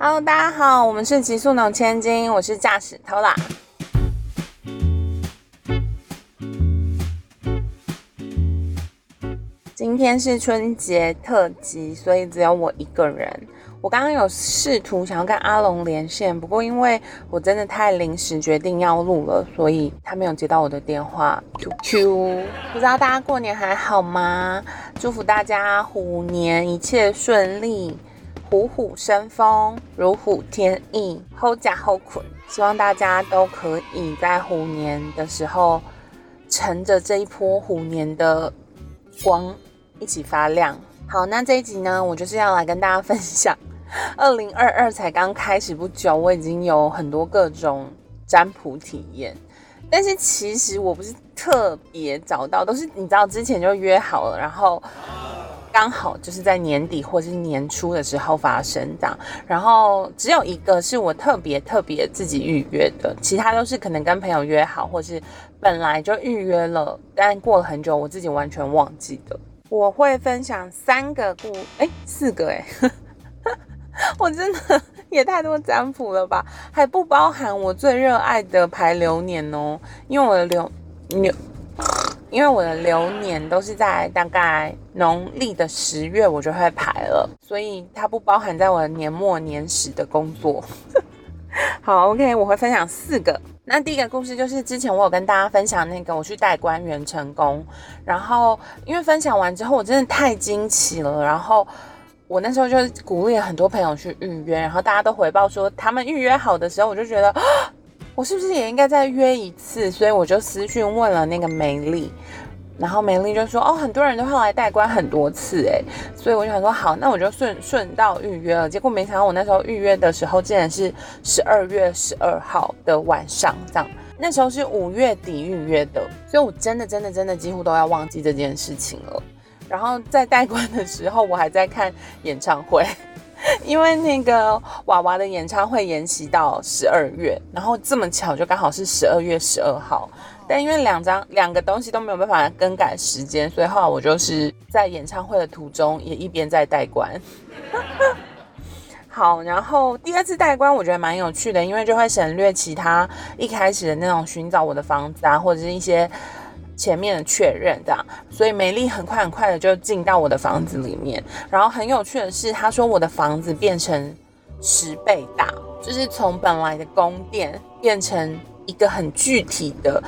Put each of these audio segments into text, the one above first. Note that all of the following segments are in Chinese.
Hello，大家好，我们是极速农千金，我是驾驶 Tola。今天是春节特辑，所以只有我一个人。我刚刚有试图想要跟阿龙连线，不过因为我真的太临时决定要录了，所以他没有接到我的电话。Q Q，不知道大家过年还好吗？祝福大家虎年一切顺利。虎虎生风，如虎添翼，后甲后捆。希望大家都可以在虎年的时候，乘着这一波虎年的光一起发亮。好，那这一集呢，我就是要来跟大家分享，二零二二才刚开始不久，我已经有很多各种占卜体验，但是其实我不是特别找到，都是你知道之前就约好了，然后。刚好就是在年底或是年初的时候发生的，然后只有一个是我特别特别自己预约的，其他都是可能跟朋友约好，或是本来就预约了，但过了很久我自己完全忘记的。我会分享三个故，哎，四个哎，我真的也太多占卜了吧，还不包含我最热爱的排流年哦，因为我的流流。因为我的流年都是在大概农历的十月，我就会排了，所以它不包含在我的年末年始的工作。好，OK，我会分享四个。那第一个故事就是之前我有跟大家分享那个我去带官员成功，然后因为分享完之后我真的太惊奇了，然后我那时候就鼓励了很多朋友去预约，然后大家都回报说他们预约好的时候，我就觉得。我是不是也应该再约一次？所以我就私讯问了那个梅丽，然后梅丽就说：“哦，很多人都会来代关很多次，哎，所以我就想说好，那我就顺顺道预约了。结果没想到我那时候预约的时候，竟然是十二月十二号的晚上，这样。那时候是五月底预约的，所以我真的真的真的几乎都要忘记这件事情了。然后在代关的时候，我还在看演唱会。” 因为那个娃娃的演唱会延期到十二月，然后这么巧就刚好是十二月十二号，但因为两张两个东西都没有办法更改时间，所以后来我就是在演唱会的途中也一边在代关。好，然后第二次代关我觉得蛮有趣的，因为就会省略其他一开始的那种寻找我的房子啊，或者是一些。前面的确认这样，所以美丽很快很快的就进到我的房子里面。然后很有趣的是，他说我的房子变成十倍大，就是从本来的宫殿变成一个很具体的，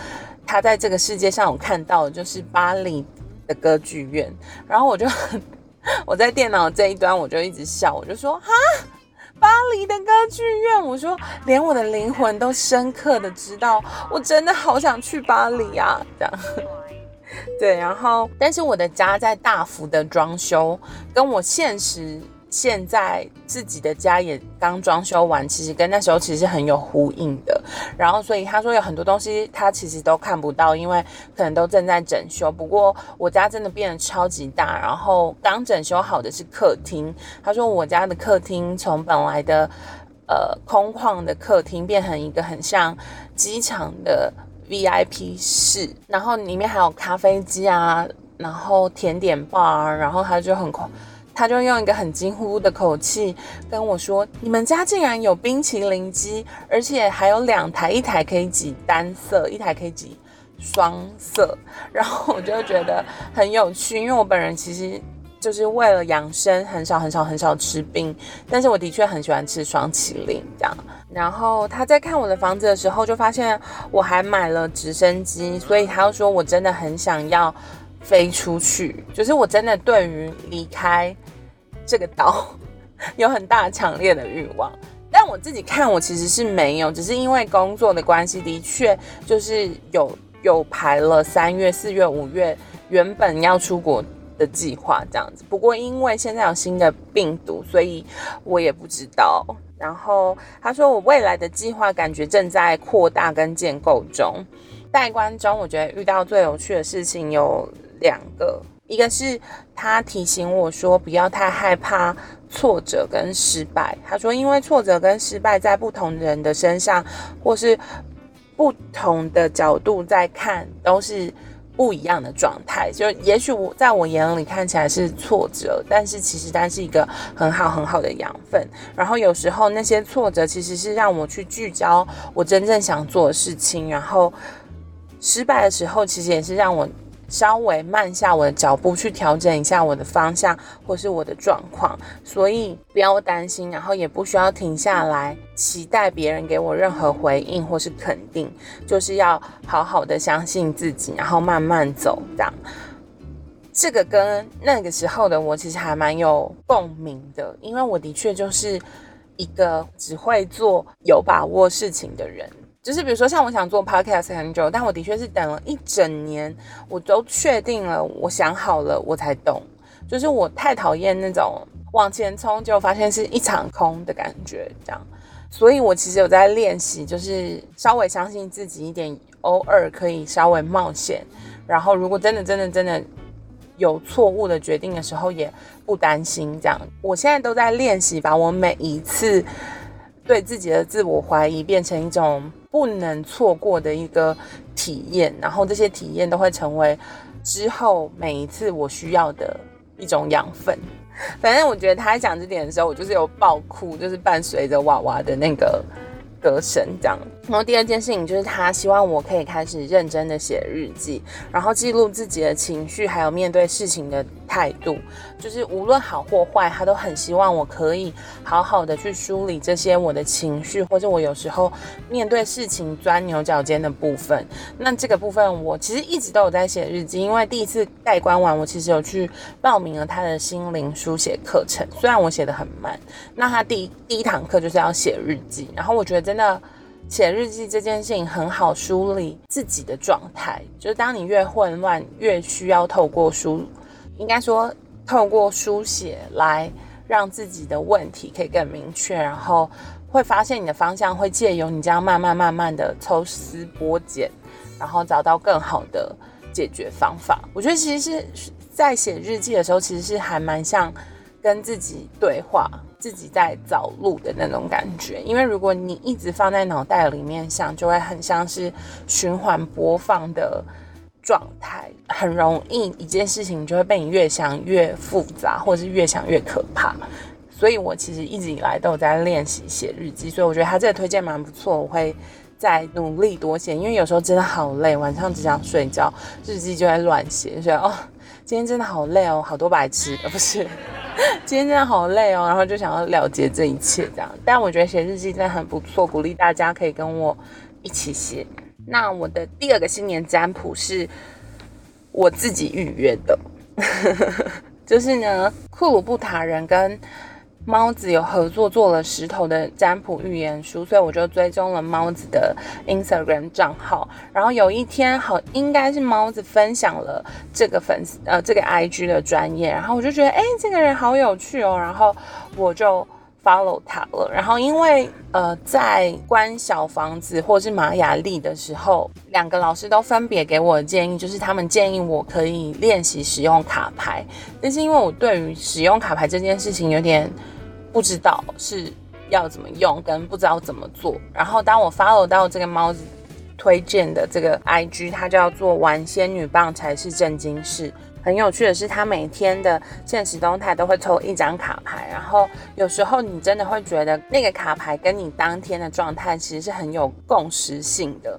他在这个世界上我看到的就是巴黎的歌剧院。然后我就 我在电脑这一端我就一直笑，我就说哈。巴黎的歌剧院，我说连我的灵魂都深刻的知道，我真的好想去巴黎啊！这样，对，然后但是我的家在大幅的装修，跟我现实。现在自己的家也刚装修完，其实跟那时候其实很有呼应的。然后，所以他说有很多东西他其实都看不到，因为可能都正在整修。不过我家真的变得超级大，然后刚整修好的是客厅。他说我家的客厅从本来的呃空旷的客厅变成一个很像机场的 VIP 室，然后里面还有咖啡机啊，然后甜点 bar，然后他就很快。他就用一个很惊呼的口气跟我说：“你们家竟然有冰淇淋机，而且还有两台，一台可以挤单色，一台可以挤双色。”然后我就觉得很有趣，因为我本人其实就是为了养生，很少很少很少吃冰，但是我的确很喜欢吃双麒麟这样。然后他在看我的房子的时候，就发现我还买了直升机，所以他又说我真的很想要。飞出去，就是我真的对于离开这个岛 有很大强烈的欲望，但我自己看我其实是没有，只是因为工作的关系，的确就是有有排了三月、四月、五月原本要出国的计划这样子。不过因为现在有新的病毒，所以我也不知道。然后他说我未来的计划感觉正在扩大跟建构中。代关中，我觉得遇到最有趣的事情有。两个，一个是他提醒我说不要太害怕挫折跟失败。他说，因为挫折跟失败在不同人的身上，或是不同的角度在看，都是不一样的状态。就也许我在我眼里看起来是挫折，但是其实它是一个很好很好的养分。然后有时候那些挫折其实是让我去聚焦我真正想做的事情，然后失败的时候其实也是让我。稍微慢下我的脚步，去调整一下我的方向或是我的状况，所以不要担心，然后也不需要停下来期待别人给我任何回应或是肯定，就是要好好的相信自己，然后慢慢走。这样，这个跟那个时候的我其实还蛮有共鸣的，因为我的确就是一个只会做有把握事情的人。就是比如说，像我想做 podcast 很久，但我的确是等了一整年，我都确定了，我想好了，我才动。就是我太讨厌那种往前冲，就发现是一场空的感觉，这样。所以我其实有在练习，就是稍微相信自己一点，偶尔可以稍微冒险。然后如果真的、真的、真的有错误的决定的时候，也不担心。这样，我现在都在练习，把我每一次对自己的自我怀疑变成一种。不能错过的一个体验，然后这些体验都会成为之后每一次我需要的一种养分。反正我觉得他在讲这点的时候，我就是有爆哭，就是伴随着娃娃的那个。歌声这样，然后第二件事情就是他希望我可以开始认真的写日记，然后记录自己的情绪，还有面对事情的态度，就是无论好或坏，他都很希望我可以好好的去梳理这些我的情绪，或者我有时候面对事情钻牛角尖的部分。那这个部分我其实一直都有在写日记，因为第一次代关完，我其实有去报名了他的心灵书写课程，虽然我写的很慢，那他第一第一堂课就是要写日记，然后我觉得。真的写日记这件事情很好梳理自己的状态，就是当你越混乱，越需要透过书，应该说透过书写来让自己的问题可以更明确，然后会发现你的方向会借由你这样慢慢慢慢的抽丝剥茧，然后找到更好的解决方法。我觉得其实是在写日记的时候，其实是还蛮像跟自己对话。自己在找路的那种感觉，因为如果你一直放在脑袋里面想，就会很像是循环播放的状态，很容易一件事情就会被你越想越复杂，或者是越想越可怕。所以我其实一直以来都有在练习写日记，所以我觉得他这个推荐蛮不错，我会再努力多写，因为有时候真的好累，晚上只想睡觉，日记就会乱写，所以哦，今天真的好累哦，好多白痴，呃，不是。今天真的好累哦，然后就想要了结这一切这样。但我觉得写日记真的很不错，鼓励大家可以跟我一起写。那我的第二个新年占卜是我自己预约的，就是呢，库鲁布塔人跟。猫子有合作做了石头的占卜预言书，所以我就追踪了猫子的 Instagram 账号。然后有一天，好应该是猫子分享了这个粉丝呃这个 IG 的专业，然后我就觉得哎这个人好有趣哦，然后我就 follow 他了。然后因为呃在关小房子或是玛雅丽的时候，两个老师都分别给我的建议，就是他们建议我可以练习使用卡牌，但是因为我对于使用卡牌这件事情有点。不知道是要怎么用，跟不知道怎么做。然后当我 follow 到这个猫子推荐的这个 IG，它叫做玩仙女棒才是正经事。很有趣的是，他每天的现实动态都会抽一张卡牌，然后有时候你真的会觉得那个卡牌跟你当天的状态其实是很有共识性的。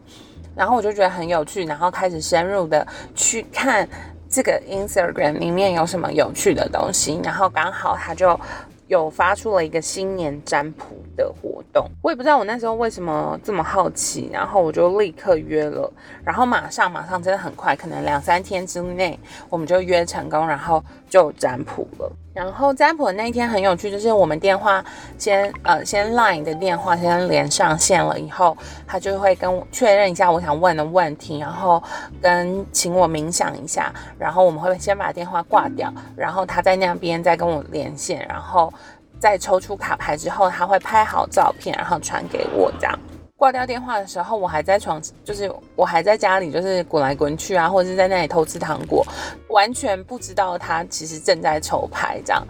然后我就觉得很有趣，然后开始深入的去看这个 Instagram 里面有什么有趣的东西，然后刚好他就。有发出了一个新年占卜的活动，我也不知道我那时候为什么这么好奇，然后我就立刻约了，然后马上马上真的很快，可能两三天之内我们就约成功，然后就占卜了。然后占卜的那一天很有趣，就是我们电话先呃先 line 的电话先连上线了以后，他就会跟我确认一下我想问的问题，然后跟请我冥想一下，然后我们会先把电话挂掉，然后他在那边再跟我连线，然后在抽出卡牌之后，他会拍好照片，然后传给我这样。挂掉电话的时候，我还在床，就是我还在家里，就是滚来滚去啊，或者是在那里偷吃糖果，完全不知道他其实正在抽牌这样。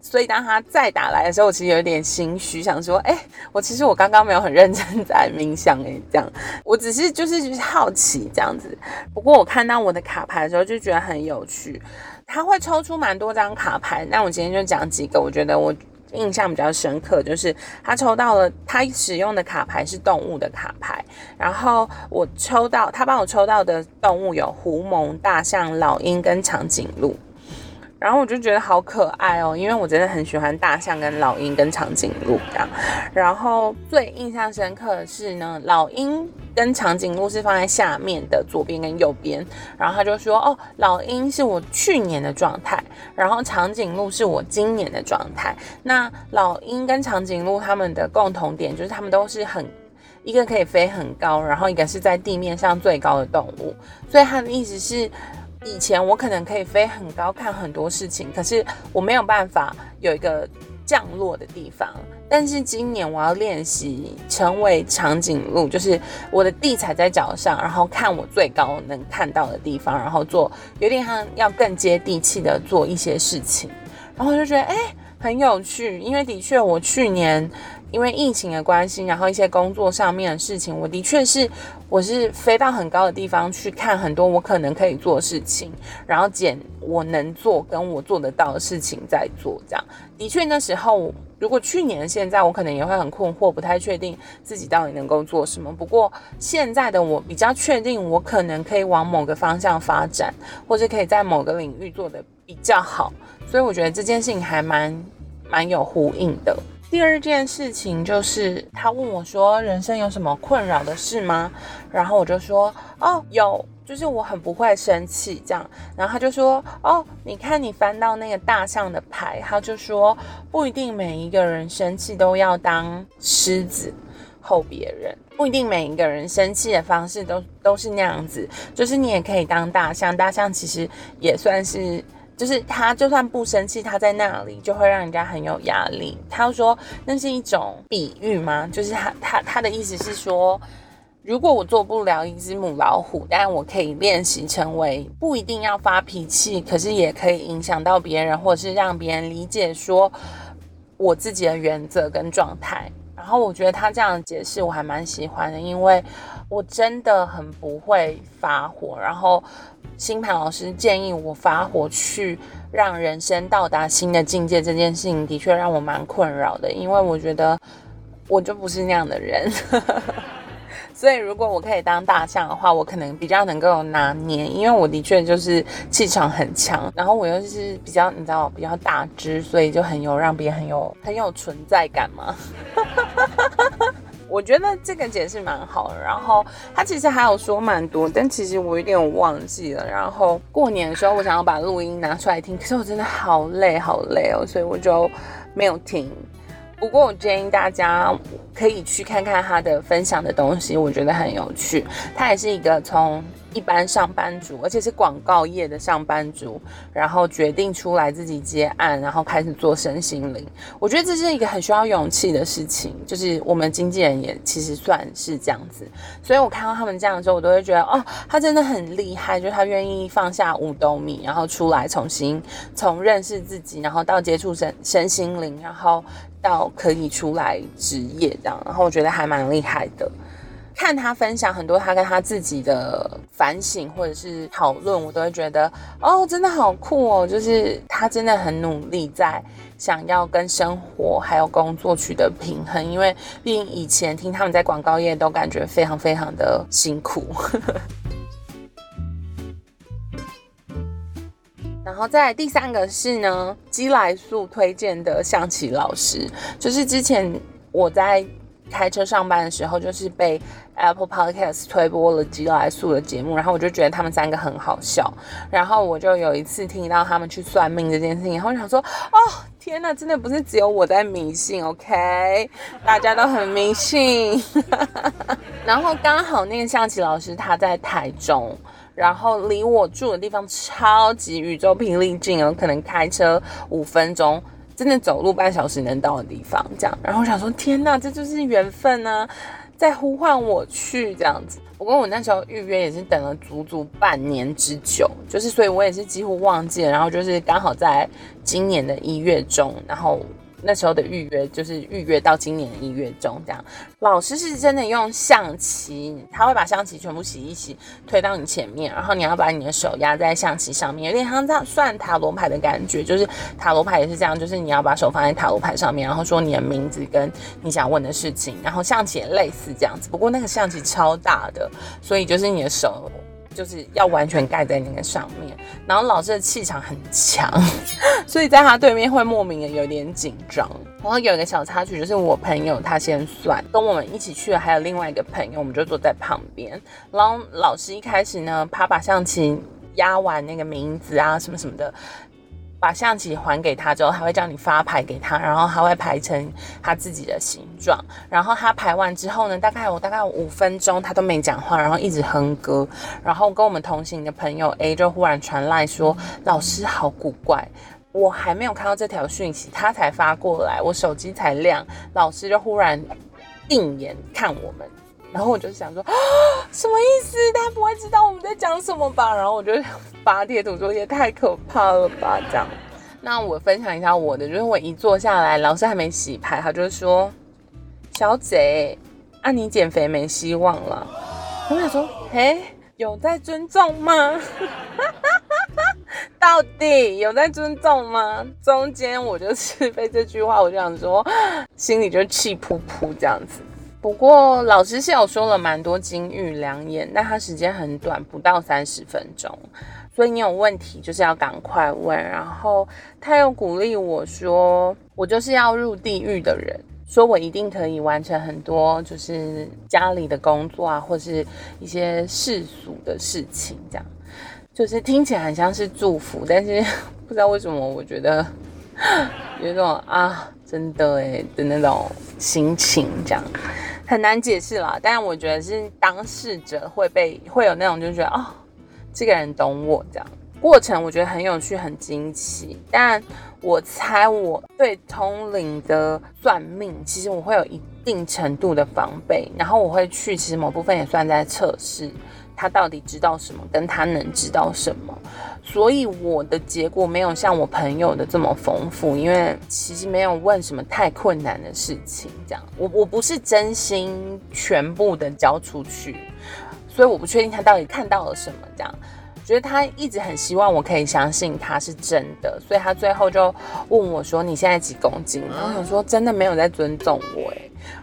所以当他再打来的时候，我其实有点心虚，想说，哎，我其实我刚刚没有很认真在冥想，哎，这样，我只是就是就是好奇这样子。不过我看到我的卡牌的时候，就觉得很有趣，他会抽出蛮多张卡牌。那我今天就讲几个，我觉得我印象比较深刻，就是他抽到了他使用的卡牌是动物的卡牌，然后我抽到他帮我抽到的动物有狐獴、大象、老鹰跟长颈鹿。然后我就觉得好可爱哦，因为我真的很喜欢大象、跟老鹰、跟长颈鹿这样。然后最印象深刻的是呢，老鹰跟长颈鹿是放在下面的左边跟右边。然后他就说：“哦，老鹰是我去年的状态，然后长颈鹿是我今年的状态。那老鹰跟长颈鹿它们的共同点就是它们都是很一个可以飞很高，然后一个是在地面上最高的动物。所以他的意思是。”以前我可能可以飞很高看很多事情，可是我没有办法有一个降落的地方。但是今年我要练习成为长颈鹿，就是我的地踩在脚上，然后看我最高能看到的地方，然后做有点像要更接地气的做一些事情。然后我就觉得哎很有趣，因为的确我去年。因为疫情的关系，然后一些工作上面的事情，我的确是我是飞到很高的地方去看很多我可能可以做的事情，然后捡我能做跟我做得到的事情在做。这样的确那时候，如果去年现在我可能也会很困惑，不太确定自己到底能够做什么。不过现在的我比较确定，我可能可以往某个方向发展，或者可以在某个领域做得比较好。所以我觉得这件事情还蛮蛮有呼应的。第二件事情就是他问我说：“人生有什么困扰的事吗？”然后我就说：“哦，有，就是我很不会生气这样。”然后他就说：“哦，你看你翻到那个大象的牌，他就说不一定每一个人生气都要当狮子吼别人，不一定每一个人生气的方式都都是那样子，就是你也可以当大象，大象其实也算是。”就是他就算不生气，他在那里就会让人家很有压力。他说那是一种比喻吗？就是他他他的意思是说，如果我做不了一只母老虎，但我可以练习成为不一定要发脾气，可是也可以影响到别人，或者是让别人理解说我自己的原则跟状态。然后我觉得他这样的解释我还蛮喜欢的，因为我真的很不会发火，然后。星盘老师建议我发火去让人生到达新的境界，这件事情的确让我蛮困扰的，因为我觉得我就不是那样的人。所以如果我可以当大象的话，我可能比较能够拿捏，因为我的确就是气场很强，然后我又是比较你知道比较大只，所以就很有让别人很有很有存在感嘛。我觉得这个解释蛮好的，然后他其实还有说蛮多，但其实我有点忘记了。然后过年的时候，我想要把录音拿出来听，可是我真的好累好累哦，所以我就没有听。不过我建议大家可以去看看他的分享的东西，我觉得很有趣。他也是一个从。一般上班族，而且是广告业的上班族，然后决定出来自己接案，然后开始做身心灵。我觉得这是一个很需要勇气的事情，就是我们经纪人也其实算是这样子。所以我看到他们这样的时候，我都会觉得哦，他真的很厉害，就是他愿意放下五斗米，然后出来重新从认识自己，然后到接触身身心灵，然后到可以出来职业这样，然后我觉得还蛮厉害的。看他分享很多他跟他自己的反省或者是讨论，我都会觉得哦，真的好酷哦！就是他真的很努力在想要跟生活还有工作取得平衡，因为毕竟以前听他们在广告业都感觉非常非常的辛苦。然后在第三个是呢，基来素推荐的象棋老师，就是之前我在。开车上班的时候，就是被 Apple Podcast 推播了吉来素的节目，然后我就觉得他们三个很好笑，然后我就有一次听到他们去算命这件事情，然后我想说，哦，天哪，真的不是只有我在迷信，OK，大家都很迷信。然后刚好那个象棋老师他在台中，然后离我住的地方超级宇宙霹雳近哦，可能开车五分钟。真的走路半小时能到的地方，这样，然后我想说，天呐，这就是缘分啊！在呼唤我去这样子。不过我那时候预约也是等了足足半年之久，就是所以我也是几乎忘记了，然后就是刚好在今年的一月中，然后。那时候的预约就是预约到今年一月中这样。老师是真的用象棋，他会把象棋全部洗一洗，推到你前面，然后你要把你的手压在象棋上面，有点像这样算塔罗牌的感觉。就是塔罗牌也是这样，就是你要把手放在塔罗牌上面，然后说你的名字跟你想问的事情。然后象棋也类似这样子，不过那个象棋超大的，所以就是你的手。就是要完全盖在那个上面，然后老师的气场很强，所以在他对面会莫名的有点紧张。然后有一个小插曲，就是我朋友他先算，跟我们一起去的还有另外一个朋友，我们就坐在旁边。然后老师一开始呢，他把象棋压完那个名字啊什么什么的。把象棋还给他之后，他会叫你发牌给他，然后他会排成他自己的形状。然后他排完之后呢，大概我大概五分钟他都没讲话，然后一直哼歌。然后跟我们同行的朋友 A 就忽然传来说：“老师好古怪。”我还没有看到这条讯息，他才发过来，我手机才亮，老师就忽然定眼看我们。然后我就想说，什么意思？他不会知道我们在讲什么吧？然后我就发贴图说，也太可怕了吧！这样，那我分享一下我的，就是我一坐下来，老师还没洗牌，他就说：“小姐，啊，你减肥没希望了。”我想说，哎，有在尊重吗？到底有在尊重吗？中间我就是被这句话，我就想说，心里就气噗噗这样子。不过老师是有说了蛮多金玉良言，但他时间很短，不到三十分钟，所以你有问题就是要赶快问。然后他又鼓励我说，我就是要入地狱的人，说我一定可以完成很多就是家里的工作啊，或是一些世俗的事情，这样就是听起来很像是祝福，但是不知道为什么我觉得有一种啊，真的哎的那种心情，这样。很难解释啦，但我觉得是当事者会被会有那种就觉得哦，这个人懂我这样过程，我觉得很有趣很惊奇。但我猜我对通灵的算命，其实我会有一定程度的防备，然后我会去，其实某部分也算在测试。他到底知道什么？跟他能知道什么？所以我的结果没有像我朋友的这么丰富，因为其实没有问什么太困难的事情。这样，我我不是真心全部的交出去，所以我不确定他到底看到了什么。这样。觉得他一直很希望我可以相信他是真的，所以他最后就问我说：“你现在几公斤？”然后我说：“真的没有在尊重我。”哎，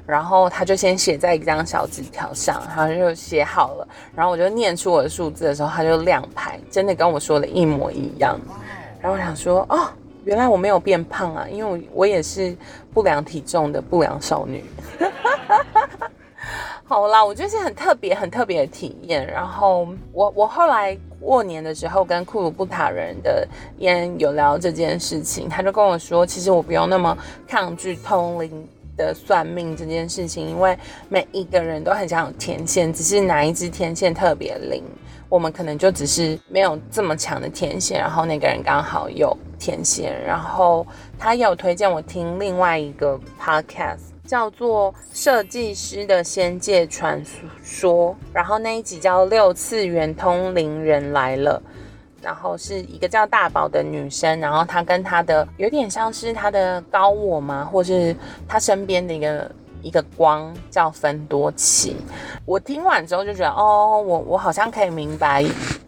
然后他就先写在一张小纸条上，然后就写好了。然后我就念出我的数字的时候，他就亮牌，真的跟我说的一模一样。然后我想说：“哦，原来我没有变胖啊，因为我我也是不良体重的不良少女。”好啦，我觉得是很特别、很特别的体验。然后我我后来过年的时候跟库鲁布塔人的烟有聊这件事情，他就跟我说，其实我不用那么抗拒通灵的算命这件事情，因为每一个人都很想有天线，只是哪一支天线特别灵，我们可能就只是没有这么强的天线，然后那个人刚好有天线。然后他有推荐我听另外一个 podcast。叫做设计师的仙界传说，然后那一集叫六次元通灵人来了，然后是一个叫大宝的女生，然后她跟她的有点像是她的高我吗，或是她身边的一个一个光叫芬多奇。我听完之后就觉得，哦，我我好像可以明白，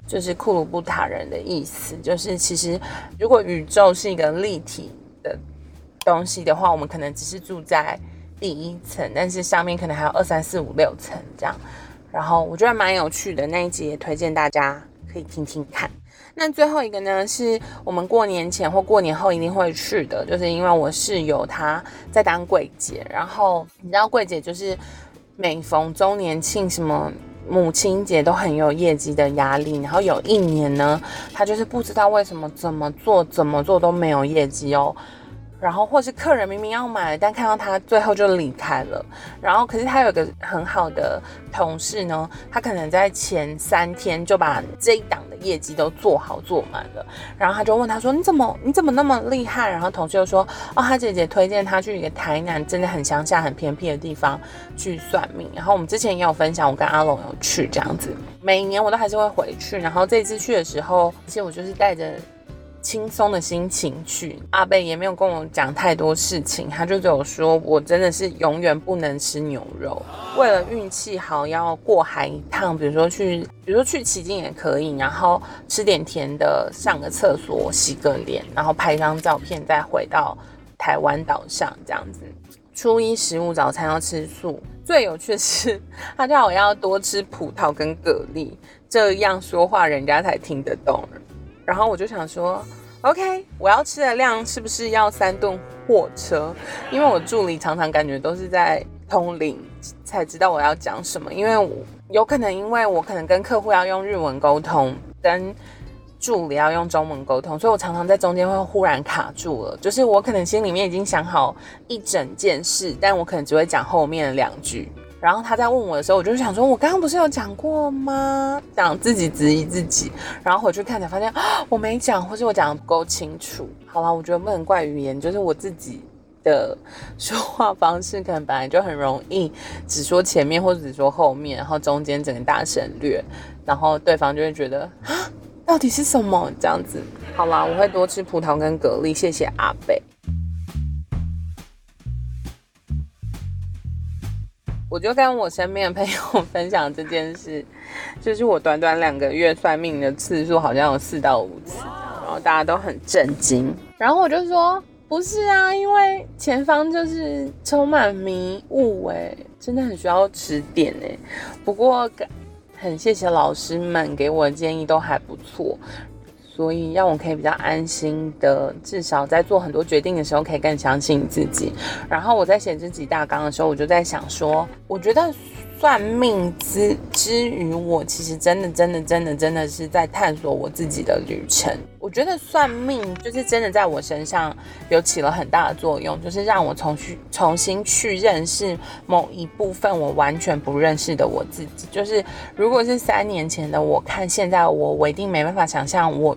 就是库鲁布塔人的意思，就是其实如果宇宙是一个立体的东西的话，我们可能只是住在。第一层，但是上面可能还有二三四五六层这样，然后我觉得蛮有趣的那一集，也推荐大家可以听听看。那最后一个呢，是我们过年前或过年后一定会去的，就是因为我室友她在当柜姐，然后你知道柜姐就是每逢周年庆、什么母亲节都很有业绩的压力，然后有一年呢，她就是不知道为什么怎么做怎么做都没有业绩哦。然后或是客人明明要买，但看到他最后就离开了。然后可是他有个很好的同事呢，他可能在前三天就把这一档的业绩都做好做满了。然后他就问他说：“你怎么你怎么那么厉害？”然后同事就说：“哦，他姐姐推荐他去一个台南真的很乡下、很偏僻的地方去算命。”然后我们之前也有分享，我跟阿龙有去这样子。每年我都还是会回去。然后这次去的时候，其实我就是带着。轻松的心情去，阿贝也没有跟我讲太多事情，他就只有说我真的是永远不能吃牛肉。为了运气好，要过海一趟，比如说去，比如说去奇境也可以，然后吃点甜的，上个厕所，洗个脸，然后拍张照片，再回到台湾岛上这样子。初一十五早餐要吃素，最有趣的是，他叫我要多吃葡萄跟蛤蜊，这样说话人家才听得懂。然后我就想说，OK，我要吃的量是不是要三顿货车？因为我助理常常感觉都是在通灵才知道我要讲什么，因为有可能因为我可能跟客户要用日文沟通，跟助理要用中文沟通，所以我常常在中间会忽然卡住了。就是我可能心里面已经想好一整件事，但我可能只会讲后面两句。然后他在问我的时候，我就想说，我刚刚不是有讲过吗？讲自己质疑自己，然后回去看才发现啊，我没讲，或是我讲的不够清楚。好了，我觉得不能怪语言，就是我自己的说话方式可能本来就很容易只说前面或者只说后面，然后中间整个大省略，然后对方就会觉得啊，到底是什么这样子？好啦，我会多吃葡萄跟蛤蜊，谢谢阿贝。我就跟我身边的朋友 分享这件事，就是我短短两个月算命的次数好像有四到五次，然后大家都很震惊。然后我就说不是啊，因为前方就是充满迷雾哎，真的很需要指点哎。不过很谢谢老师们给我的建议都还不错。所以让我可以比较安心的，至少在做很多决定的时候，可以更相信自己。然后我在写这几大纲的时候，我就在想说，我觉得算命之之于我，其实真的真的真的真的是在探索我自己的旅程。我觉得算命就是真的在我身上有起了很大的作用，就是让我重去重新去认识某一部分我完全不认识的我自己。就是如果是三年前的我看现在我，我一定没办法想象我。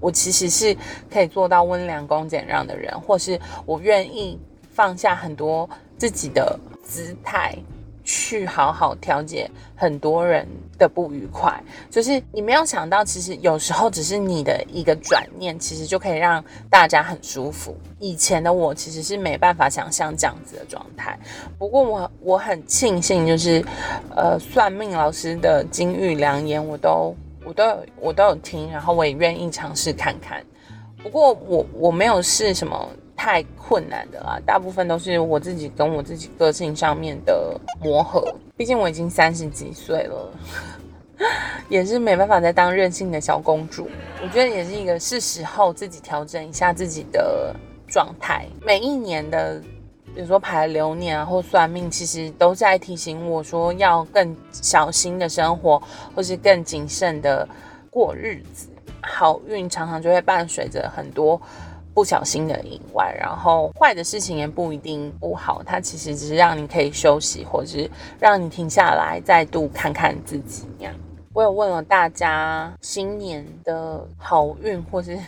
我其实是可以做到温良恭俭让的人，或是我愿意放下很多自己的姿态，去好好调节很多人的不愉快。就是你没有想到，其实有时候只是你的一个转念，其实就可以让大家很舒服。以前的我其实是没办法想象这样子的状态。不过我我很庆幸，就是呃，算命老师的金玉良言，我都。我都有，我都有听，然后我也愿意尝试看看。不过我我没有试什么太困难的啦，大部分都是我自己跟我自己个性上面的磨合。毕竟我已经三十几岁了，也是没办法再当任性的小公主。我觉得也是一个是时候自己调整一下自己的状态。每一年的。比如说排流年啊，或算命，其实都在提醒我说要更小心的生活，或是更谨慎的过日子。好运常常就会伴随着很多不小心的意外，然后坏的事情也不一定不好，它其实只是让你可以休息，或者是让你停下来，再度看看自己。那样，我有问了大家新年的好运，或是。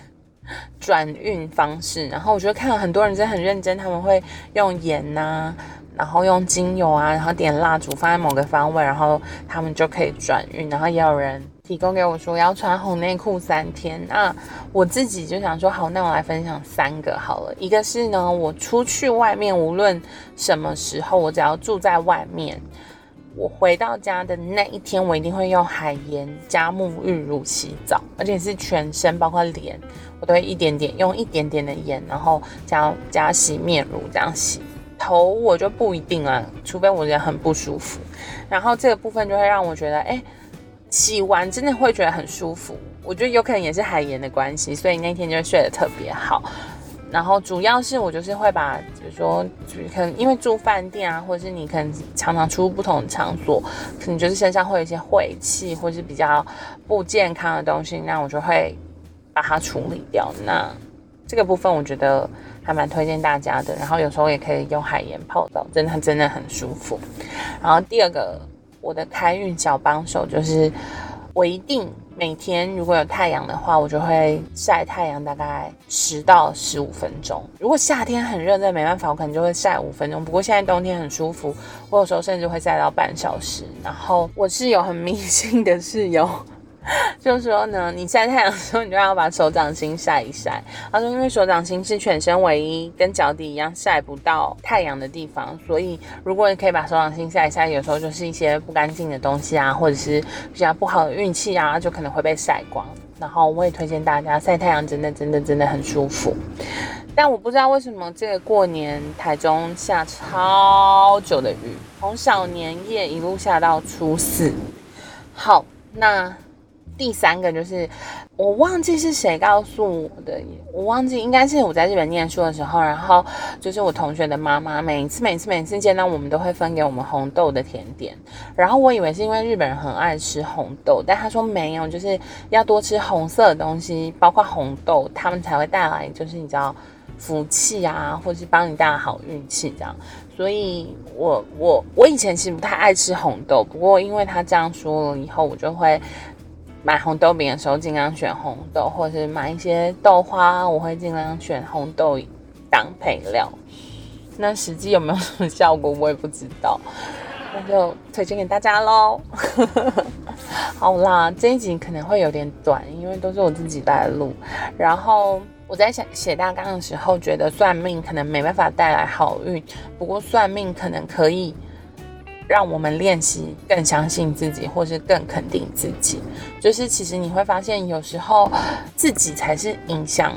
转运方式，然后我觉得看了很多人真的很认真，他们会用盐呐，然后用精油啊，然后点蜡烛放在某个方位，然后他们就可以转运。然后也有人提供给我说要穿红内裤三天，那我自己就想说好，那我来分享三个好了。一个是呢，我出去外面无论什么时候，我只要住在外面。我回到家的那一天，我一定会用海盐加沐浴乳洗澡，而且是全身，包括脸，我都会一点点用一点点的盐，然后加加洗面乳这样洗。头我就不一定了，除非我人很不舒服。然后这个部分就会让我觉得，哎，洗完真的会觉得很舒服。我觉得有可能也是海盐的关系，所以那天就睡得特别好。然后主要是我就是会把，比如说，可能因为住饭店啊，或者是你可能常常出入不同的场所，可能就是身上会有一些晦气，或是比较不健康的东西，那我就会把它处理掉。那这个部分我觉得还蛮推荐大家的。然后有时候也可以用海盐泡澡，真的真的很舒服。然后第二个我的开运小帮手就是我一定。每天如果有太阳的话，我就会晒太阳，大概十到十五分钟。如果夏天很热，那没办法，我可能就会晒五分钟。不过现在冬天很舒服，我有时候甚至会晒到半小时。然后我是有很迷信的室友。就说呢，你晒太阳的时候，你就要把手掌心晒一晒。他说，因为手掌心是全身唯一跟脚底一样晒不到太阳的地方，所以如果你可以把手掌心晒一晒，有时候就是一些不干净的东西啊，或者是比较不好的运气啊，就可能会被晒光。然后我也推荐大家晒太阳，真的真的真的很舒服。但我不知道为什么这个过年台中下超久的雨，从小年夜一路下到初四。好，那。第三个就是我忘记是谁告诉我的，我忘记应该是我在日本念书的时候，然后就是我同学的妈妈，每次每次每次见到我们都会分给我们红豆的甜点，然后我以为是因为日本人很爱吃红豆，但他说没有，就是要多吃红色的东西，包括红豆，他们才会带来就是你知道福气啊，或是帮你带来好运气这样，所以我我我以前其实不太爱吃红豆，不过因为他这样说了以后，我就会。买红豆饼的时候，尽量选红豆，或者是买一些豆花，我会尽量选红豆当配料。那实际有没有什么效果，我也不知道，那就推荐给大家喽。好啦，这一集可能会有点短，因为都是我自己在录。然后我在写写大纲的时候，觉得算命可能没办法带来好运，不过算命可能可以。让我们练习更相信自己，或是更肯定自己。就是其实你会发现，有时候自己才是影响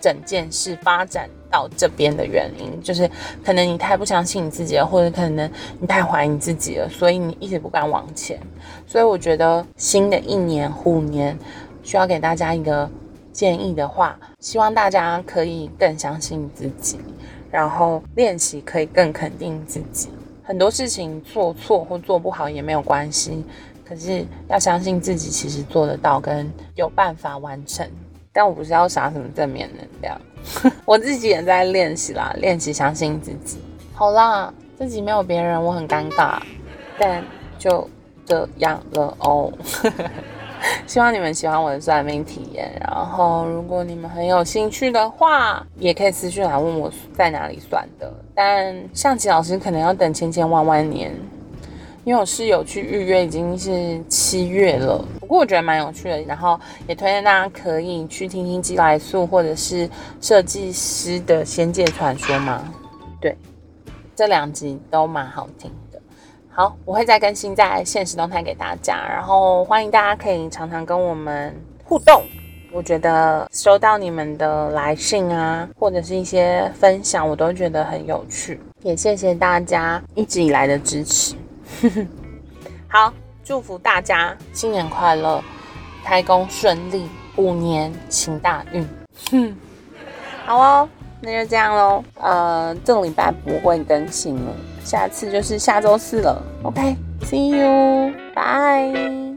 整件事发展到这边的原因。就是可能你太不相信你自己了，或者可能你太怀疑自己了，所以你一直不敢往前。所以我觉得新的一年虎年需要给大家一个建议的话，希望大家可以更相信自己，然后练习可以更肯定自己。很多事情做错或做不好也没有关系，可是要相信自己，其实做得到跟有办法完成。但我不是要啥什么正面能量，我自己也在练习啦，练习相信自己。好啦，自己没有别人，我很尴尬，但就这样了哦。希望你们喜欢我的算命体验，然后如果你们很有兴趣的话，也可以私信来问我在哪里算的。但象棋老师可能要等千千万万年，因为我室友去预约已经是七月了。不过我觉得蛮有趣的，然后也推荐大家可以去听听基来素或者是设计师的仙界传说嘛。对，这两集都蛮好听。好，我会再更新在现实动态给大家，然后欢迎大家可以常常跟我们互动。我觉得收到你们的来信啊，或者是一些分享，我都觉得很有趣。也谢谢大家一直以来的支持。好，祝福大家新年快乐，开工顺利，五年行大运。哼，好哦，那就这样喽。呃，这个礼拜不会更新了。下次就是下周四了，OK，See you，bye。